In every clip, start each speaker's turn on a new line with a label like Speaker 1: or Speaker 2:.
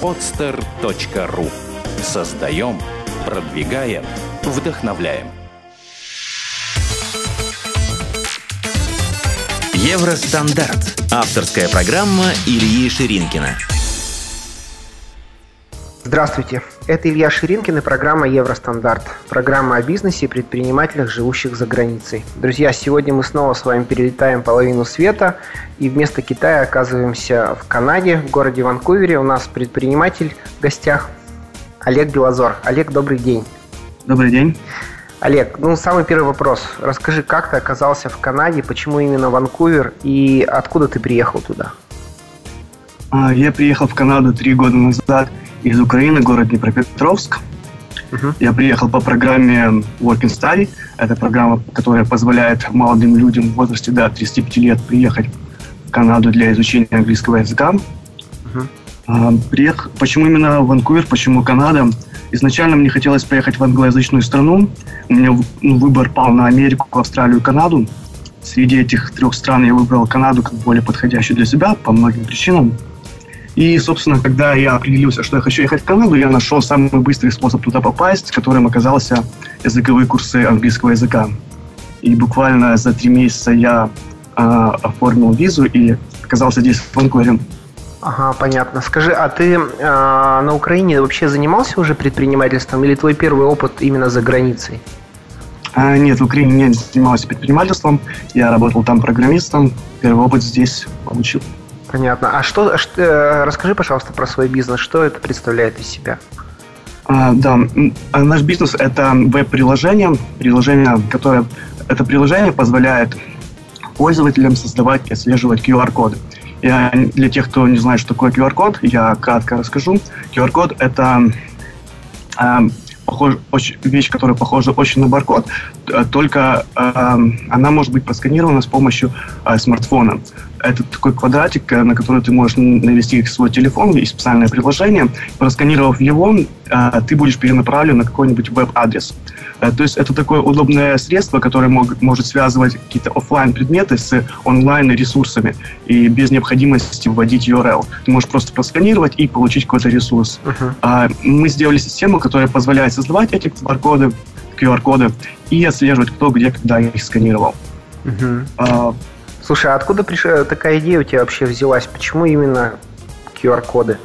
Speaker 1: podster.ru Создаем, продвигаем, вдохновляем.
Speaker 2: Евростандарт. Авторская программа Ильи Ширинкина.
Speaker 3: Здравствуйте, это Илья Ширинкин и программа «Евростандарт». Программа о бизнесе и предпринимателях, живущих за границей. Друзья, сегодня мы снова с вами перелетаем половину света и вместо Китая оказываемся в Канаде, в городе Ванкувере. У нас предприниматель в гостях Олег Белозор. Олег, добрый день.
Speaker 4: Добрый день.
Speaker 3: Олег, ну самый первый вопрос. Расскажи, как ты оказался в Канаде, почему именно Ванкувер и откуда ты приехал туда?
Speaker 4: А, я приехал в Канаду три года назад – из Украины, город Днепропетровск. Uh-huh. Я приехал по программе Work and Study. Это программа, которая позволяет молодым людям в возрасте до 35 лет приехать в Канаду для изучения английского языка. Uh-huh. Приех... Почему именно Ванкувер, почему Канада? Изначально мне хотелось поехать в англоязычную страну. У меня ну, выбор пал на Америку, Австралию Канаду. Среди этих трех стран я выбрал Канаду как более подходящую для себя по многим причинам. И, собственно, когда я определился, что я хочу ехать в Канаду, я нашел самый быстрый способ туда попасть, которым оказался языковые курсы английского языка. И буквально за три месяца я э, оформил визу и оказался здесь в Ванкувере.
Speaker 3: Ага, понятно. Скажи, а ты э, на Украине вообще занимался уже предпринимательством или твой первый опыт именно за границей?
Speaker 4: А, нет, в Украине не занимался предпринимательством. Я работал там программистом. Первый опыт здесь получил.
Speaker 3: Понятно. А что, что э, расскажи, пожалуйста, про свой бизнес. Что это представляет из себя?
Speaker 4: А, да, а наш бизнес это веб-приложение, приложение, которое это приложение позволяет пользователям создавать и отслеживать QR-коды. Я, для тех, кто не знает, что такое QR-код, я кратко расскажу. QR-код это э, похож, очень, вещь, которая похожа очень на баркод, э, только э, она может быть просканирована с помощью э, смартфона. Это такой квадратик, э, на который ты можешь навести свой телефон, есть специальное приложение. Просканировав его, э, ты будешь перенаправлен на какой-нибудь веб-адрес. Э, то есть это такое удобное средство, которое мог, может связывать какие-то офлайн предметы с онлайн ресурсами и без необходимости вводить URL. Ты можешь просто просканировать и получить какой-то ресурс. Uh-huh. Мы сделали систему, которая позволяет создавать эти QR-коды, QR-коды и отслеживать, кто где когда их сканировал.
Speaker 3: Uh-huh. Слушай, а откуда пришла такая идея у тебя вообще взялась? Почему именно QR-коды?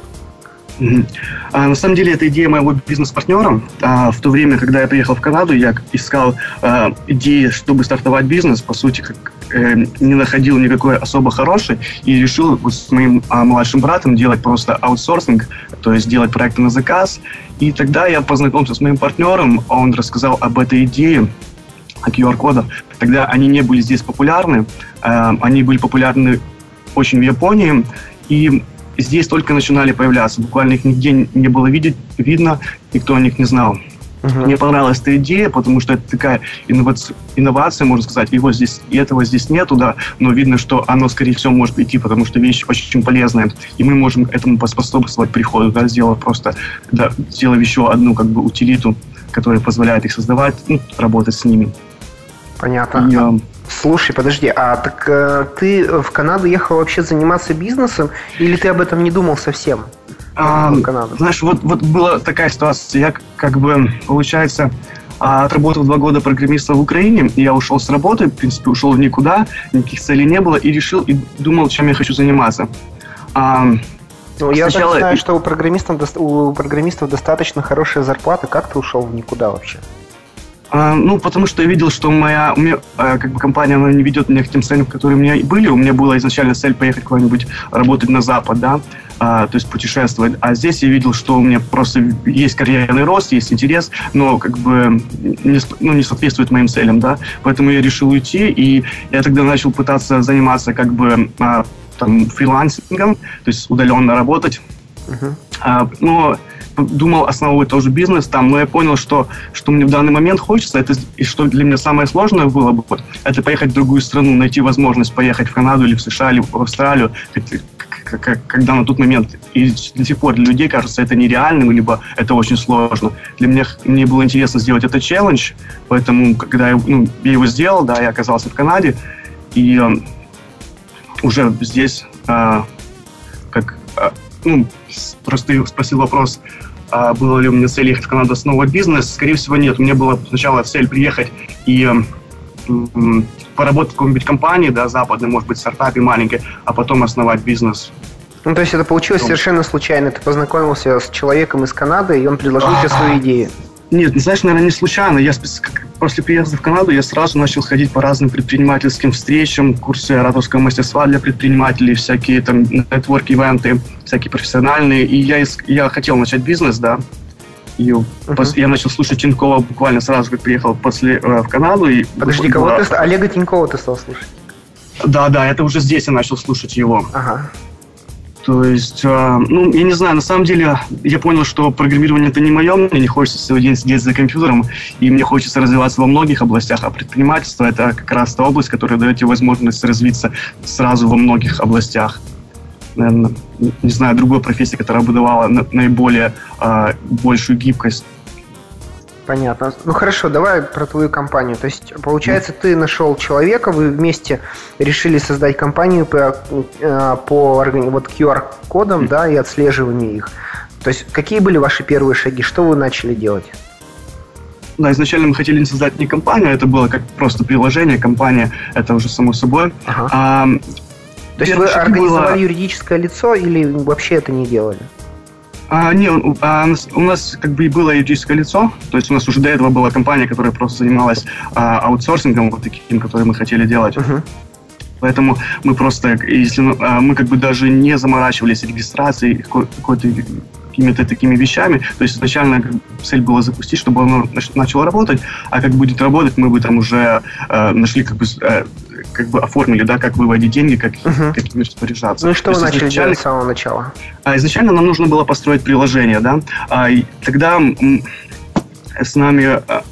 Speaker 4: А, на самом деле, это идея моего бизнес-партнера. А, в то время, когда я приехал в Канаду, я искал а, идеи, чтобы стартовать бизнес. По сути, как, э, не находил никакой особо хороший и решил с моим а, младшим братом делать просто аутсорсинг, то есть делать проекты на заказ. И тогда я познакомился с моим партнером, он рассказал об этой идее, QR-кодов. Тогда они не были здесь популярны. Э, они были популярны очень в Японии. И здесь только начинали появляться. Буквально их нигде не было видеть, видно, никто о них не знал. Uh-huh. Мне понравилась эта идея, потому что это такая инновация, инновация, можно сказать. Его здесь, и этого здесь нету, да, но видно, что оно, скорее всего, может идти, потому что вещь очень полезная. И мы можем этому поспособствовать приходу, да, сделав просто, да, сделав еще одну, как бы, утилиту, которая позволяет их создавать, ну, работать с ними.
Speaker 3: Понятно. Я... Слушай, подожди, а так э, ты в Канаду ехал вообще заниматься бизнесом, или ты об этом не думал совсем?
Speaker 4: А, знаешь, вот, вот была такая ситуация. Я как бы, получается, а, отработал два года программистом в Украине, и я ушел с работы, в принципе, ушел в никуда, никаких целей не было, и решил, и думал, чем я хочу заниматься.
Speaker 3: А, ну, я Сначала... знаю, что у программистов, у программистов достаточно хорошая зарплата. Как ты ушел в никуда вообще?
Speaker 4: А, ну, потому что я видел, что моя, у меня, а, как бы компания, она не ведет меня к тем целям, которые у меня были. У меня была изначально цель поехать куда-нибудь работать на Запад, да, а, то есть путешествовать. А здесь я видел, что у меня просто есть карьерный рост, есть интерес, но как бы не, ну, не соответствует моим целям, да. Поэтому я решил уйти, и я тогда начал пытаться заниматься как бы а, там фрилансингом, то есть удаленно работать. Uh-huh. А, но думал основывать тоже бизнес там, но я понял, что, что мне в данный момент хочется, это, и что для меня самое сложное было бы, это поехать в другую страну, найти возможность поехать в Канаду или в США, или в Австралию, когда на тот момент, и до сих пор для людей кажется это нереальным, либо это очень сложно. Для меня мне было интересно сделать это челлендж, поэтому, когда я, ну, я его сделал, да, я оказался в Канаде, и э, уже здесь э, как э, ну, просто спросил вопрос, а было ли у меня цель ехать в Канаду основывать бизнес. Скорее всего, нет. У меня была сначала цель приехать и поработать в какой-нибудь компании, да, западной, может быть, стартапе маленькой, а потом основать бизнес.
Speaker 3: Ну, то есть это получилось ну. совершенно случайно. Ты познакомился с человеком из Канады, и он предложил тебе свою идею.
Speaker 4: Нет, знаешь, наверное, не случайно. Я после приезда в Канаду я сразу начал ходить по разным предпринимательским встречам, курсы ораторского мастерства для предпринимателей, всякие там нетворк-ивенты, всякие профессиональные. И я, я хотел начать бизнес, да. И uh-huh. я начал слушать Тинькова буквально сразу, как приехал после, э, в Канаду. И
Speaker 3: Подожди, кого была... ты... Олега Тинькова ты стал слушать?
Speaker 4: Да, да, это уже здесь я начал слушать его. Ага. То есть, э, ну, я не знаю, на самом деле я понял, что программирование это не мое, мне не хочется целый день сидеть за компьютером, и мне хочется развиваться во многих областях, а предпринимательство это как раз та область, которая дает тебе возможность развиться сразу во многих областях. Наверное, не знаю, другой профессии, которая бы давала наиболее э, большую гибкость
Speaker 3: Понятно. Ну хорошо, давай про твою компанию. То есть, получается, ты нашел человека, вы вместе решили создать компанию по, э, по вот QR-кодам, да, и отслеживанию их. То есть, какие были ваши первые шаги? Что вы начали делать?
Speaker 4: Да, изначально мы хотели создать не компанию, это было как просто приложение, компания, это уже само собой. Ага. А,
Speaker 3: То есть вы организовали было... юридическое лицо или вообще это не делали?
Speaker 4: А, не, а, у нас как бы было юридическое лицо, то есть у нас уже до этого была компания, которая просто занималась а, аутсорсингом вот таким, который мы хотели делать. Uh-huh. Поэтому мы просто, если а, мы как бы даже не заморачивались регистрацией какой-то какими-то такими вещами. То есть изначально цель была запустить, чтобы оно начало работать, а как будет работать, мы бы там уже э, нашли как бы э, как бы оформили, да, как выводить деньги, как uh-huh. какими распоряжаться.
Speaker 3: Ну и что вы начали делать с самого начала?
Speaker 4: А, изначально нам нужно было построить приложение, да. А, и тогда с нами а,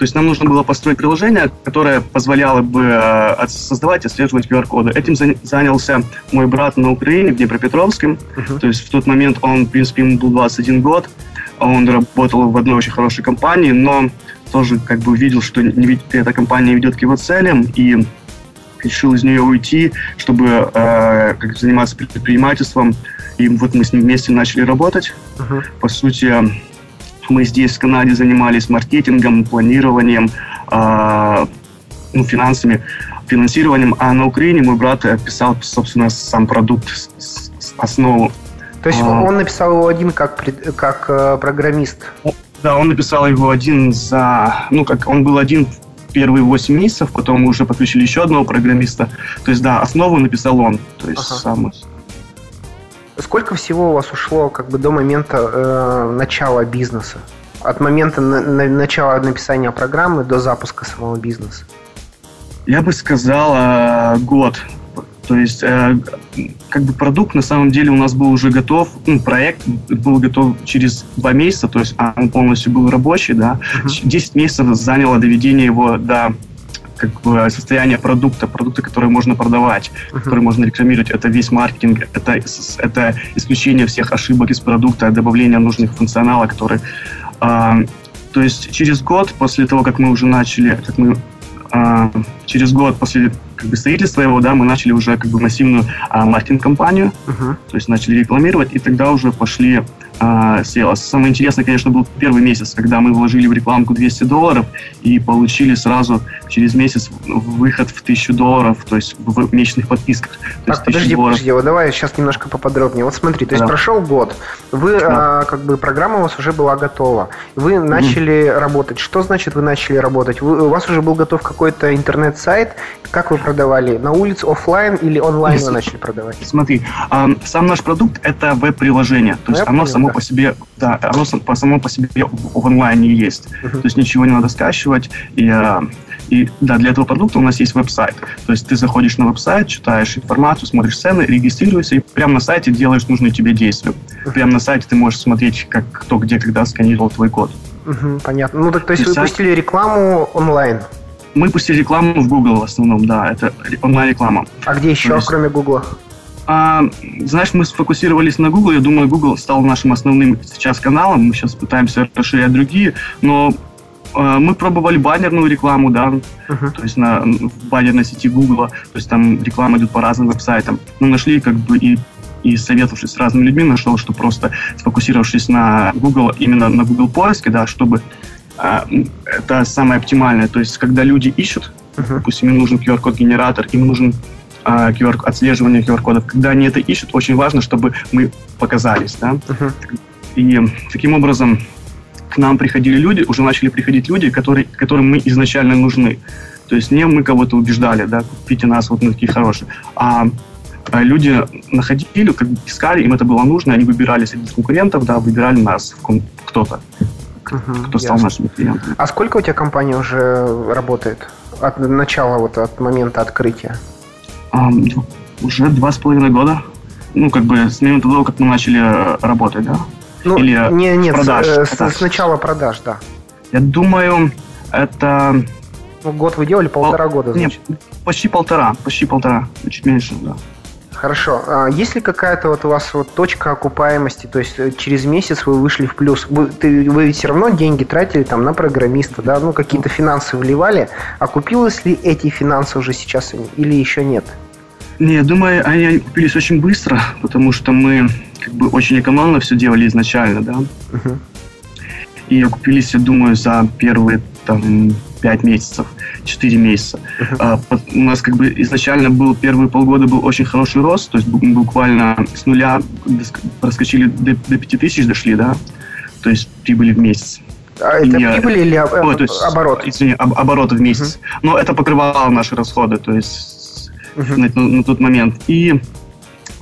Speaker 4: то есть нам нужно было построить приложение, которое позволяло бы э, создавать и отслеживать QR-коды. Этим занялся мой брат на Украине, в Днепропетровске. Uh-huh. То есть в тот момент он, в принципе, ему был 21 год. Он работал в одной очень хорошей компании, но тоже как бы увидел, что эта компания ведет к его целям, и решил из нее уйти, чтобы э, как заниматься предпринимательством. И вот мы с ним вместе начали работать. Uh-huh. По сути, мы здесь в Канаде занимались маркетингом, планированием, э, ну, финансами, финансированием, а на Украине мой брат писал, собственно, сам продукт, основу.
Speaker 3: То есть а, он написал его один как, как э, программист?
Speaker 4: Да, он написал его один за... Ну, как он был один первые 8 месяцев, потом мы уже подключили еще одного программиста. То есть, да, основу написал он. То есть, ага. сам...
Speaker 3: Сколько всего у вас ушло как бы до момента э, начала бизнеса? От момента на, на, начала написания программы до запуска самого бизнеса?
Speaker 4: Я бы сказал э, год. То есть, э, как бы продукт на самом деле у нас был уже готов, ну, проект был готов через два месяца, то есть он полностью был рабочий, да. Uh-huh. 10 месяцев заняло доведение его до как бы состояние продукта, продукта, который можно продавать, uh-huh. который можно рекламировать. Это весь маркетинг, это, это исключение всех ошибок из продукта, добавление нужных функционала, который... Э, то есть через год после того, как мы уже начали, как мы э, через год после как бы строительства его, да, мы начали уже как бы массивную а, маркетинг-компанию, uh-huh. то есть начали рекламировать, и тогда уже пошли sales. Самое интересное, конечно, был первый месяц, когда мы вложили в рекламку 200 долларов и получили сразу через месяц выход в 1000 долларов, то есть в месячных подписках.
Speaker 3: То так, подожди, долларов. подожди, вот давай сейчас немножко поподробнее. Вот смотри, то есть да. прошел год, вы, да. а, как бы, программа у вас уже была готова, вы начали mm. работать. Что значит вы начали работать? Вы, у вас уже был готов какой-то интернет-сайт, как вы продавали? На улице офлайн или онлайн вы начали продавать?
Speaker 4: Смотри, сам наш продукт это веб-приложение. То есть оно само по себе, да, оно по само по себе в онлайне есть. То есть ничего не надо скачивать. И, а, и да, для этого продукта у нас есть веб-сайт. То есть ты заходишь на веб-сайт, читаешь информацию, смотришь цены, регистрируешься и прямо на сайте делаешь нужные тебе действия. Прямо на сайте ты можешь смотреть, как кто где когда сканировал твой код.
Speaker 3: Угу, понятно. Ну так то есть вы пустили рекламу онлайн?
Speaker 4: Мы пустили рекламу в Google в основном, да, это онлайн-реклама.
Speaker 3: А где еще, есть... кроме Google?
Speaker 4: А, знаешь, мы сфокусировались на Google. Я думаю, Google стал нашим основным сейчас каналом. Мы сейчас пытаемся расширять другие, но а, мы пробовали баннерную рекламу, да, uh-huh. то есть на баннерной сети Google, то есть там реклама идет по разным веб-сайтам. Мы нашли как бы и и советовавшись с разными людьми, нашел, что просто сфокусировавшись на Google, именно на Google поиске, да, чтобы а, это самое оптимальное. То есть, когда люди ищут, uh-huh. допустим, им нужен QR-код генератор, им нужен а, QR, отслеживание QR-кодов. Когда они это ищут, очень важно, чтобы мы показались. Да? Uh-huh. И таким образом к нам приходили люди, уже начали приходить люди, которые, которым мы изначально нужны. То есть не мы кого-то убеждали, да, купите нас, вот мы такие хорошие, а, а люди находили, как бы искали, им это было нужно, они выбирали среди конкурентов, да, выбирали нас, кто-то,
Speaker 3: угу, кто стал ясно. нашими клиентами. А сколько у тебя компания уже работает? От начала, вот от момента открытия?
Speaker 4: Уже два с половиной года. Ну, как бы с момента того, как мы начали э, работать, да?
Speaker 3: Ну, Или не, нет, продаж, с, продаж. с начала продаж, да.
Speaker 4: Я думаю, это...
Speaker 3: Ну, год вы делали, полтора Пол... года,
Speaker 4: значит. Нет, почти полтора, почти полтора, чуть меньше, да.
Speaker 3: Хорошо. А есть ли какая-то вот у вас вот точка окупаемости, то есть э, через месяц вы вышли в плюс? Вы, ты, вы ведь все равно деньги тратили там на программиста, да, ну какие-то финансы вливали. Окупилось ли эти финансы уже сейчас или еще нет?
Speaker 4: Не, я думаю, они купились очень быстро, потому что мы как бы очень экономно все делали изначально, да. Uh-huh. И окупились, я думаю, за первые там пять месяцев, четыре месяца. А, у нас как бы изначально был первые полгода был очень хороший рост, то есть буквально с нуля проскочили до, до 5 тысяч дошли, да, то есть прибыли в месяц.
Speaker 3: А это и, прибыль или об, о, то есть, оборот?
Speaker 4: Извини, об, обороты в месяц. Uh-huh. Но это покрывало наши расходы, то есть uh-huh. на, на, на тот момент. И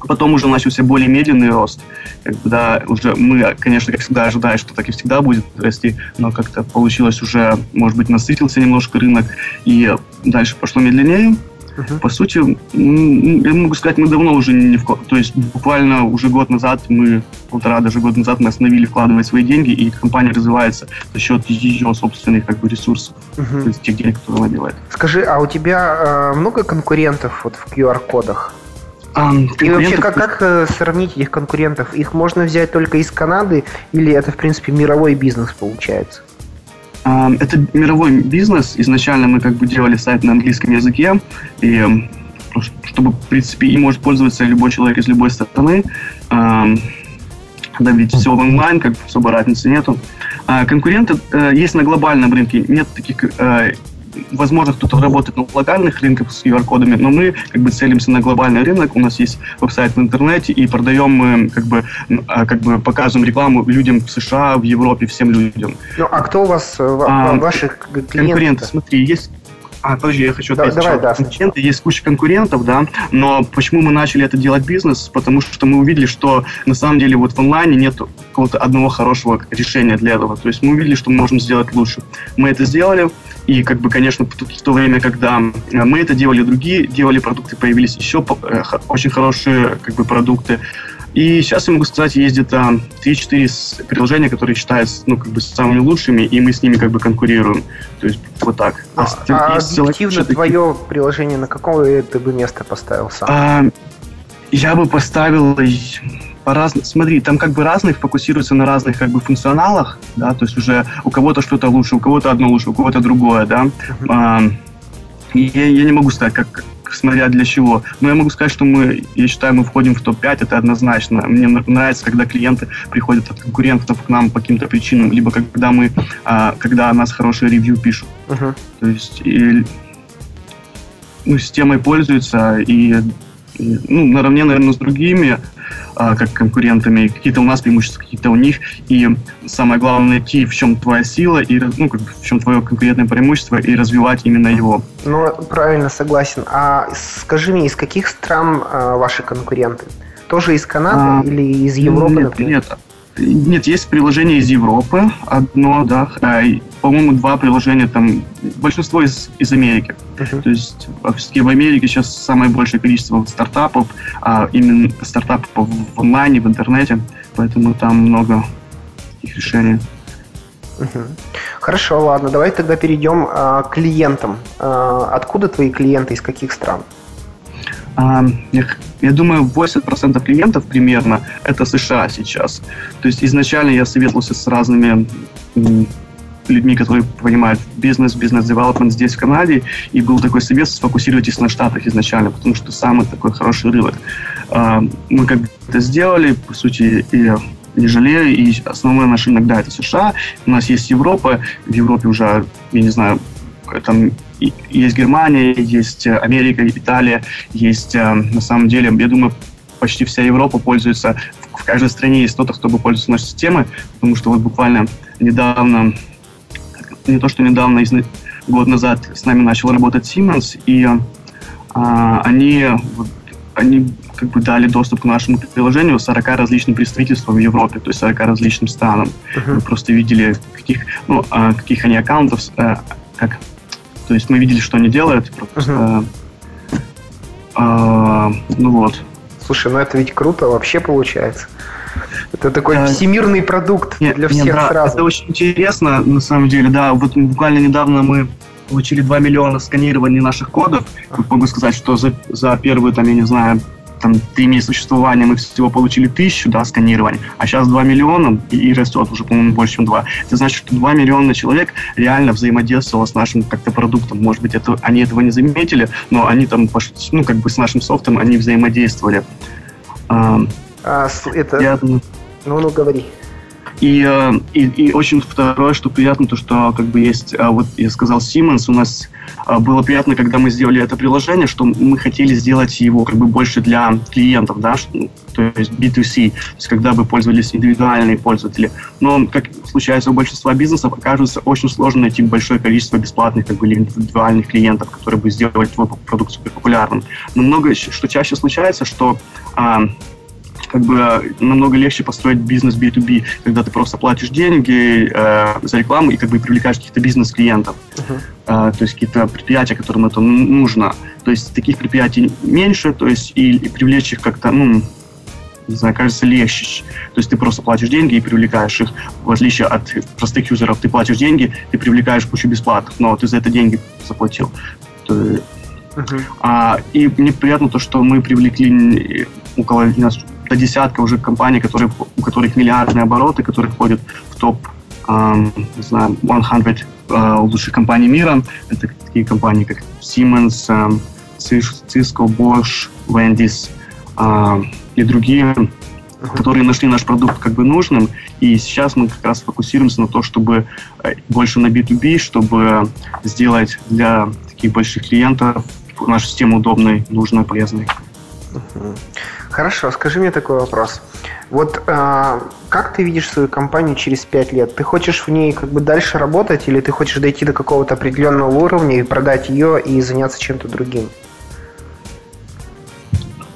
Speaker 4: Потом уже начался более медленный рост, когда уже мы, конечно, как всегда ожидали, что так и всегда будет расти, но как-то получилось уже, может быть, насытился немножко рынок, и дальше пошло медленнее. Uh-huh. По сути, я могу сказать, мы давно уже не вклад... То есть буквально уже год назад, мы полтора даже год назад мы остановили вкладывать свои деньги, и компания развивается за счет ее собственных как бы, ресурсов, uh-huh. то есть тех денег, которые она делает.
Speaker 3: Скажи, а у тебя э, много конкурентов вот в QR-кодах? А, и вообще, как, как э, сравнить этих конкурентов? Их можно взять только из Канады или это, в принципе, мировой бизнес получается?
Speaker 4: А, это мировой бизнес. Изначально мы как бы делали сайт на английском языке, и чтобы, в принципе, им может пользоваться любой человек из любой страны. А, да, ведь все онлайн, как бы особо разницы нету. Конкуренты э, есть на глобальном рынке, нет таких э, возможно, кто-то работает на локальных рынках с QR-кодами, но мы как бы целимся на глобальный рынок. У нас есть веб-сайт в интернете, и продаем мы как бы, а, как бы показываем рекламу людям в США, в Европе, всем людям.
Speaker 3: Ну, а кто у вас, э, а, ваших клиентов? Конкуренты,
Speaker 4: смотри, есть а, подожди, я хочу ответить. Давай, да, конкуренты, есть куча конкурентов, да, но почему мы начали это делать бизнес? Потому что мы увидели, что на самом деле вот в онлайне нет какого-то одного хорошего решения для этого. То есть мы увидели, что мы можем сделать лучше. Мы это сделали, и, как бы, конечно, в то время, когда э, мы это делали, другие делали продукты, появились еще э, очень хорошие, как бы, продукты. И сейчас я могу сказать, есть где-то 3-4 приложения, которые считаются, ну, как бы, самыми лучшими, и мы с ними, как бы, конкурируем. То есть, вот так.
Speaker 3: А, а объективно твое приложение на какое ты бы место поставил сам? А,
Speaker 4: я бы поставил по разным, смотри, там как бы разных фокусируются на разных как бы функционалах, да, то есть уже у кого-то что-то лучше, у кого-то одно лучше, у кого-то другое, да. Uh-huh. Я, я не могу сказать, как, смотря для чего. Но я могу сказать, что мы, я считаю, мы входим в топ-5, это однозначно. Мне нравится, когда клиенты приходят от конкурентов к нам по каким-то причинам, либо когда мы, а, когда о нас хорошие ревью пишут. Uh-huh. То есть и, ну, системой пользуются и, и ну, наравне, наверное, с другими как конкурентами, какие-то у нас преимущества, какие-то у них, и самое главное найти, в чем твоя сила, и ну, как, в чем твое конкретное преимущество, и развивать именно его.
Speaker 3: Ну, правильно, согласен. А скажи мне, из каких стран а, ваши конкуренты? Тоже из Канады а, или из Европы,
Speaker 4: нет, например? Нет, нет, есть приложение из Европы, одно, да, а, по-моему, два приложения там, большинство из, из Америки. Uh-huh. То есть все в Америке сейчас самое большое количество стартапов, а именно стартапов в онлайне, в интернете, поэтому там много таких решений.
Speaker 3: Угу. Хорошо, ладно, давай тогда перейдем а, к клиентам. А, откуда твои клиенты, из каких стран?
Speaker 4: Я думаю, 80% клиентов примерно это США сейчас. То есть изначально я советовался с разными людьми, которые понимают бизнес, бизнес-девелопмент здесь, в Канаде, и был такой совет сфокусируйтесь на Штатах изначально, потому что самый такой хороший рынок. А, мы как это сделали, по сути, и не жалею, и основной наш рынок, да, это США, у нас есть Европа, в Европе уже, я не знаю, там есть Германия, есть Америка, Италия, есть, э, на самом деле, я думаю, почти вся Европа пользуется, в каждой стране есть кто-то, кто бы пользуется нашей системой, потому что вот буквально недавно, не то что недавно, год назад с нами начал работать Siemens, и а, они, они как бы дали доступ к нашему приложению 40 различным представительствам в Европе, то есть 40 различным странам. Uh-huh. Мы просто видели, каких, ну, а, каких они аккаунтов, а, как, то есть мы видели, что они делают, просто, uh-huh. а, ну вот.
Speaker 3: Слушай, ну это ведь круто вообще получается. Это такой а, всемирный продукт нет, для всех нет, да, сразу.
Speaker 4: Это очень интересно, на самом деле, да. Вот буквально недавно мы получили 2 миллиона сканирований наших кодов. Могу сказать, что за, за первую, там, я не знаю, там, три месяца существования мы всего получили тысячу, да, сканирований, а сейчас 2 миллиона и, и растет уже, по-моему, больше, чем 2. Это значит, что 2 миллиона человек реально взаимодействовало с нашим как-то продуктом. Может быть, это, они этого не заметили, но они там, ну, как бы с нашим софтом они взаимодействовали.
Speaker 3: А это... Я... Ну, ну, говори.
Speaker 4: И, э, и, и очень второе, что приятно, то, что как бы есть, а, вот я сказал Siemens, у нас а, было приятно, когда мы сделали это приложение, что мы хотели сделать его как бы больше для клиентов, да, ну, то есть B2C, то есть когда бы пользовались индивидуальные пользователи. Но, как случается у большинства бизнесов, окажется очень сложно найти большое количество бесплатных как бы, или индивидуальных клиентов, которые бы сделали твой продукт популярным. Но много, что чаще случается, что а, как бы намного легче построить бизнес B2B, когда ты просто платишь деньги э, за рекламу и как бы привлекаешь каких-то бизнес-клиентов. Uh-huh. Э, то есть какие-то предприятия, которым это нужно. То есть таких предприятий меньше, то есть и, и привлечь их как-то, ну, не знаю, кажется легче. То есть ты просто платишь деньги и привлекаешь их. В отличие от простых юзеров, ты платишь деньги, ты привлекаешь кучу бесплатных, но ты за это деньги заплатил. Uh-huh. А, и мне приятно то, что мы привлекли около до десятка уже компаний, которые, у которых миллиардные обороты, которые входят в топ э, не знаю, 100 э, лучших компаний мира. Это такие компании, как Siemens, э, Cisco, Bosch, Wendy's э, и другие, которые нашли наш продукт как бы нужным. И сейчас мы как раз фокусируемся на то, чтобы э, больше на B2B, чтобы сделать для таких больших клиентов нашу систему удобной, нужной, полезной.
Speaker 3: Хорошо, скажи мне такой вопрос. Вот э, как ты видишь свою компанию через пять лет? Ты хочешь в ней как бы дальше работать или ты хочешь дойти до какого-то определенного уровня и продать ее и заняться чем-то другим?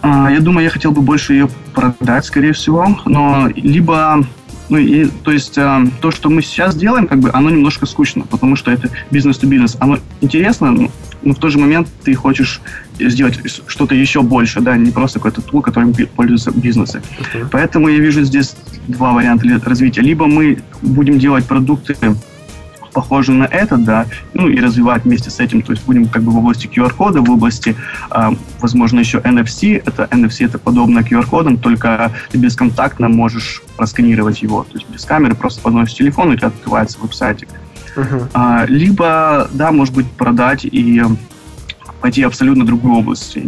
Speaker 4: А, я думаю, я хотел бы больше ее продать, скорее всего, но либо ну, и, то есть э, то, что мы сейчас делаем, как бы, оно немножко скучно, потому что это бизнес-то-бизнес. Оно интересно, но в тот же момент ты хочешь сделать что-то еще больше, да, не просто какой-то тул, которым пользуются бизнесы. Uh-huh. Поэтому я вижу здесь два варианта развития. Либо мы будем делать продукты похожие на этот, да, ну и развивать вместе с этим, то есть будем как бы в области QR-кода, в области, э, возможно, еще NFC, это NFC это подобно QR-кодам, только ты бесконтактно можешь просканировать его, то есть без камеры просто подносишь телефон, и у тебя открывается веб-сайтик. Uh-huh. А, либо, да, может быть, продать и пойти абсолютно другую область.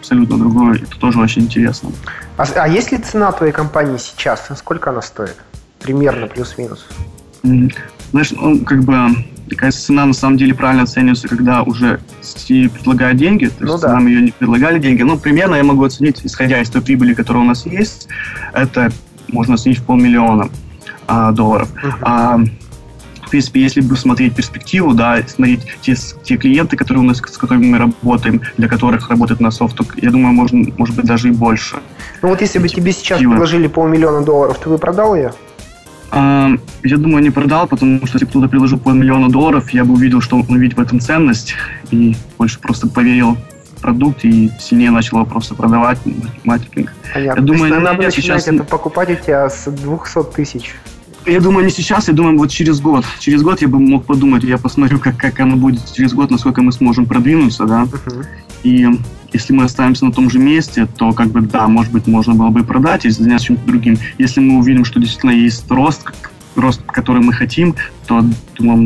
Speaker 4: Абсолютно другую. Это тоже очень интересно.
Speaker 3: А, а есть ли цена твоей компании сейчас? Сколько она стоит? Примерно, плюс-минус.
Speaker 4: Знаешь, ну, как бы такая цена на самом деле правильно оценивается, когда уже тебе предлагают деньги, то есть ну, да. нам ее не предлагали деньги. Ну, примерно я могу оценить, исходя из той прибыли, которая у нас есть, это можно оценить в полмиллиона а, долларов. Uh-huh. А, принципе, если бы смотреть перспективу, да, смотреть те, те клиенты, которые у нас, с которыми мы работаем, для которых работает на софт, я думаю, можно, может быть, даже и больше.
Speaker 3: Ну вот если бы тебе сейчас предложили полмиллиона долларов, ты бы продал ее?
Speaker 4: А, я думаю, не продал, потому что если кто-то приложил полмиллиона долларов, я бы увидел, что он видит в этом ценность, и больше просто поверил в продукт и сильнее начал его просто продавать, маркетинг.
Speaker 3: Понятно. Я думаю, надо начинать сейчас... это покупать у тебя с 200 тысяч.
Speaker 4: Я думаю, не сейчас, я думаю, вот через год. Через год я бы мог подумать, я посмотрю, как, как оно будет через год, насколько мы сможем продвинуться, да. Uh-huh. И если мы останемся на том же месте, то, как бы, да, может быть, можно было бы продать и заняться чем-то другим. Если мы увидим, что действительно есть рост, рост, который мы хотим, то, думаю,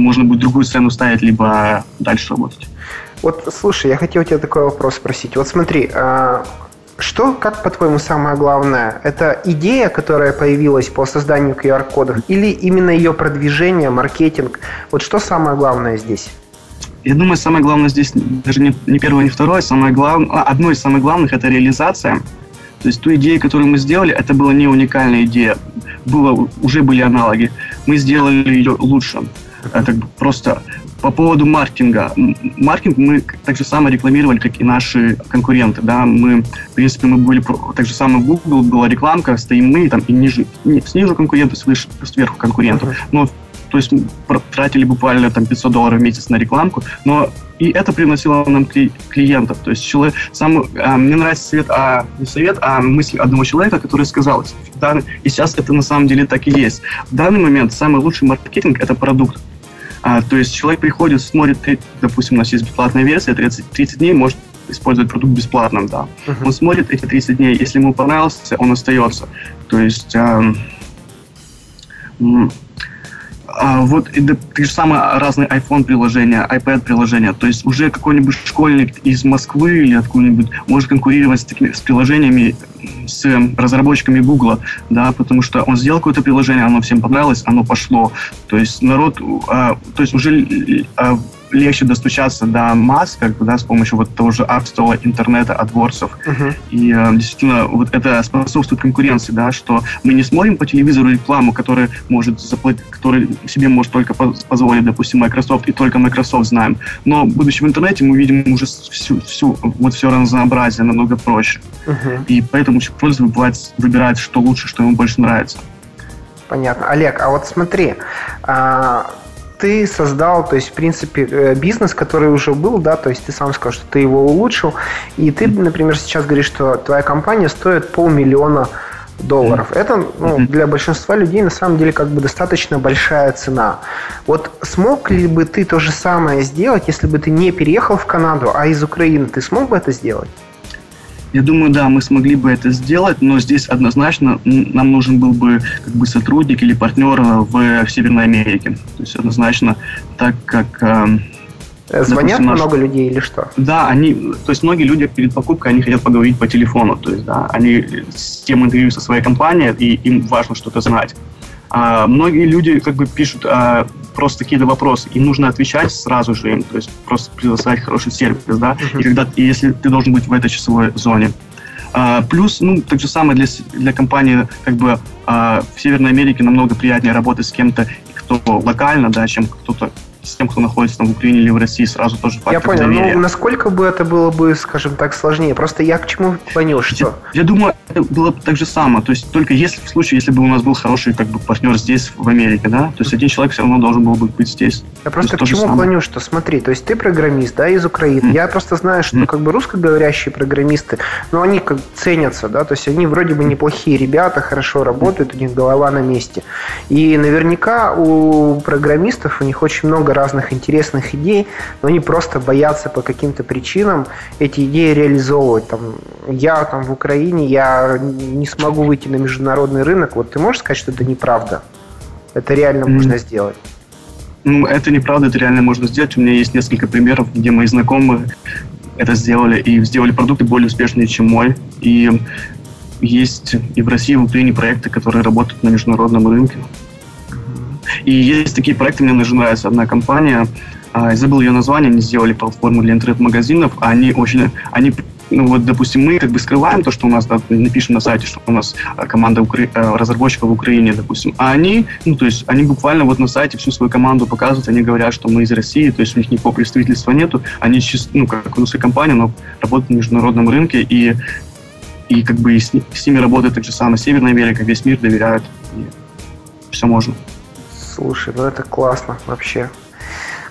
Speaker 4: можно будет другую цену ставить, либо дальше работать.
Speaker 3: Вот, слушай, я хотел тебя такой вопрос спросить. Вот смотри, а, что, как по-твоему, самое главное? Это идея, которая появилась по созданию QR-кодов, или именно ее продвижение, маркетинг? Вот что самое главное здесь?
Speaker 4: Я думаю, самое главное здесь даже не, не первое, не второе, самое главное, а, одно из самых главных – это реализация. То есть ту идею, которую мы сделали, это была не уникальная идея. Было, уже были аналоги. Мы сделали ее лучше. Это просто по поводу маркетинга. Маркетинг мы так же самое рекламировали, как и наши конкуренты. Да? Мы, в принципе, мы были так же самое Google, была рекламка, стоим мы, там, и ниже, снизу конкуренты, сверху конкурентов. Но то есть тратили буквально там 500 долларов в месяц на рекламку, но и это приносило нам клиентов. То есть человек, сам, э, мне нравится совет, а не совет, а мысль одного человека, который сказал, и сейчас это на самом деле так и есть. В данный момент самый лучший маркетинг – это продукт. А, то есть человек приходит, смотрит, допустим, у нас есть бесплатная версия, 30, 30 дней может использовать продукт бесплатным, да. Uh-huh. Он смотрит эти 30 дней, если ему понравился, он остается. То есть... Э, а, вот и те же самые разные iPhone приложения, iPad приложения. То есть уже какой-нибудь школьник из Москвы или откуда-нибудь может конкурировать с, такими, с приложениями, с разработчиками Google, да, потому что он сделал какое-то приложение, оно всем понравилось, оно пошло. То есть народ, а, то есть уже а, легче достучаться до масс, как бы, да, с помощью вот того же App Store, интернета, адворсов. Uh-huh. И э, действительно, вот это способствует конкуренции, да, что мы не смотрим по телевизору рекламу, которая может заплатить, который себе может только позволить, допустим, Microsoft, и только Microsoft знаем. Но, будучи в интернете, мы видим уже всю, всю вот все разнообразие намного проще. Uh-huh. И поэтому пользователь бывает выбирает, что лучше, что ему больше нравится.
Speaker 3: Понятно. Олег, а вот смотри, а ты создал, то есть, в принципе, э, бизнес, который уже был, да, то есть ты сам сказал, что ты его улучшил, и ты, например, сейчас говоришь, что твоя компания стоит полмиллиона долларов. Это ну, для большинства людей на самом деле как бы достаточно большая цена. Вот смог ли бы ты то же самое сделать, если бы ты не переехал в Канаду, а из Украины? Ты смог бы это сделать?
Speaker 4: Я думаю, да, мы смогли бы это сделать, но здесь однозначно нам нужен был бы как бы сотрудник или партнер в, в Северной Америке. То есть однозначно, так как...
Speaker 3: Эм, Звонят допустим, много людей или что?
Speaker 4: Да, они, то есть многие люди перед покупкой, они хотят поговорить по телефону, то есть, да, они с тем интервью со своей компанией, и им важно что-то знать. А многие люди как бы пишут а, просто какие-то вопросы, им нужно отвечать сразу же им, то есть просто предоставить хороший сервис, да, uh-huh. и когда, и если ты должен быть в этой часовой зоне. А, плюс, ну, так же самое для, для компании, как бы а, в Северной Америке намного приятнее работать с кем-то, кто локально, да, чем кто-то с тем, кто находится там, в Украине или в России, сразу тоже
Speaker 3: фактор Я понял. Ну, доверия. Ну, насколько бы это было бы, скажем так, сложнее? Просто я к чему понял, что...
Speaker 4: Я, я думаю, это было бы так же самое. То есть только если в случае, если бы у нас был хороший как бы партнер здесь, в Америке, да, то есть один человек все равно должен был бы быть здесь.
Speaker 3: Я просто к чему клоню, что смотри, то есть ты программист, да, из Украины. Mm. Я просто знаю, что mm. как бы русскоговорящие программисты, ну, они как ценятся, да, то есть они вроде бы неплохие ребята, хорошо работают, у них голова на месте. И наверняка у программистов у них очень много разных интересных идей, но они просто боятся по каким-то причинам эти идеи реализовывать. Там, я там в Украине, я не смогу выйти на международный рынок. Вот ты можешь сказать, что это неправда? Это реально можно сделать?
Speaker 4: Ну, это неправда, это реально можно сделать. У меня есть несколько примеров, где мои знакомые это сделали и сделали продукты более успешные, чем мой. И есть и в России, и в Украине проекты, которые работают на международном рынке. И есть такие проекты, мне даже нравится. Одна компания, а, я забыл ее название, они сделали платформу для интернет-магазинов, а они очень, они ну вот, допустим, мы как бы скрываем то, что у нас, да, напишем на сайте, что у нас а, команда укра... Разработчиков в Украине, допустим, а они, ну, то есть, они буквально вот на сайте всю свою команду показывают, они говорят, что мы из России, то есть у них никакого представительства нету, они, ну, как русская компания, но работают на международном рынке, и, и как бы с, с ними работает так же самое. Северная Америка, весь мир доверяют, и все можно.
Speaker 3: Слушай, ну это классно вообще.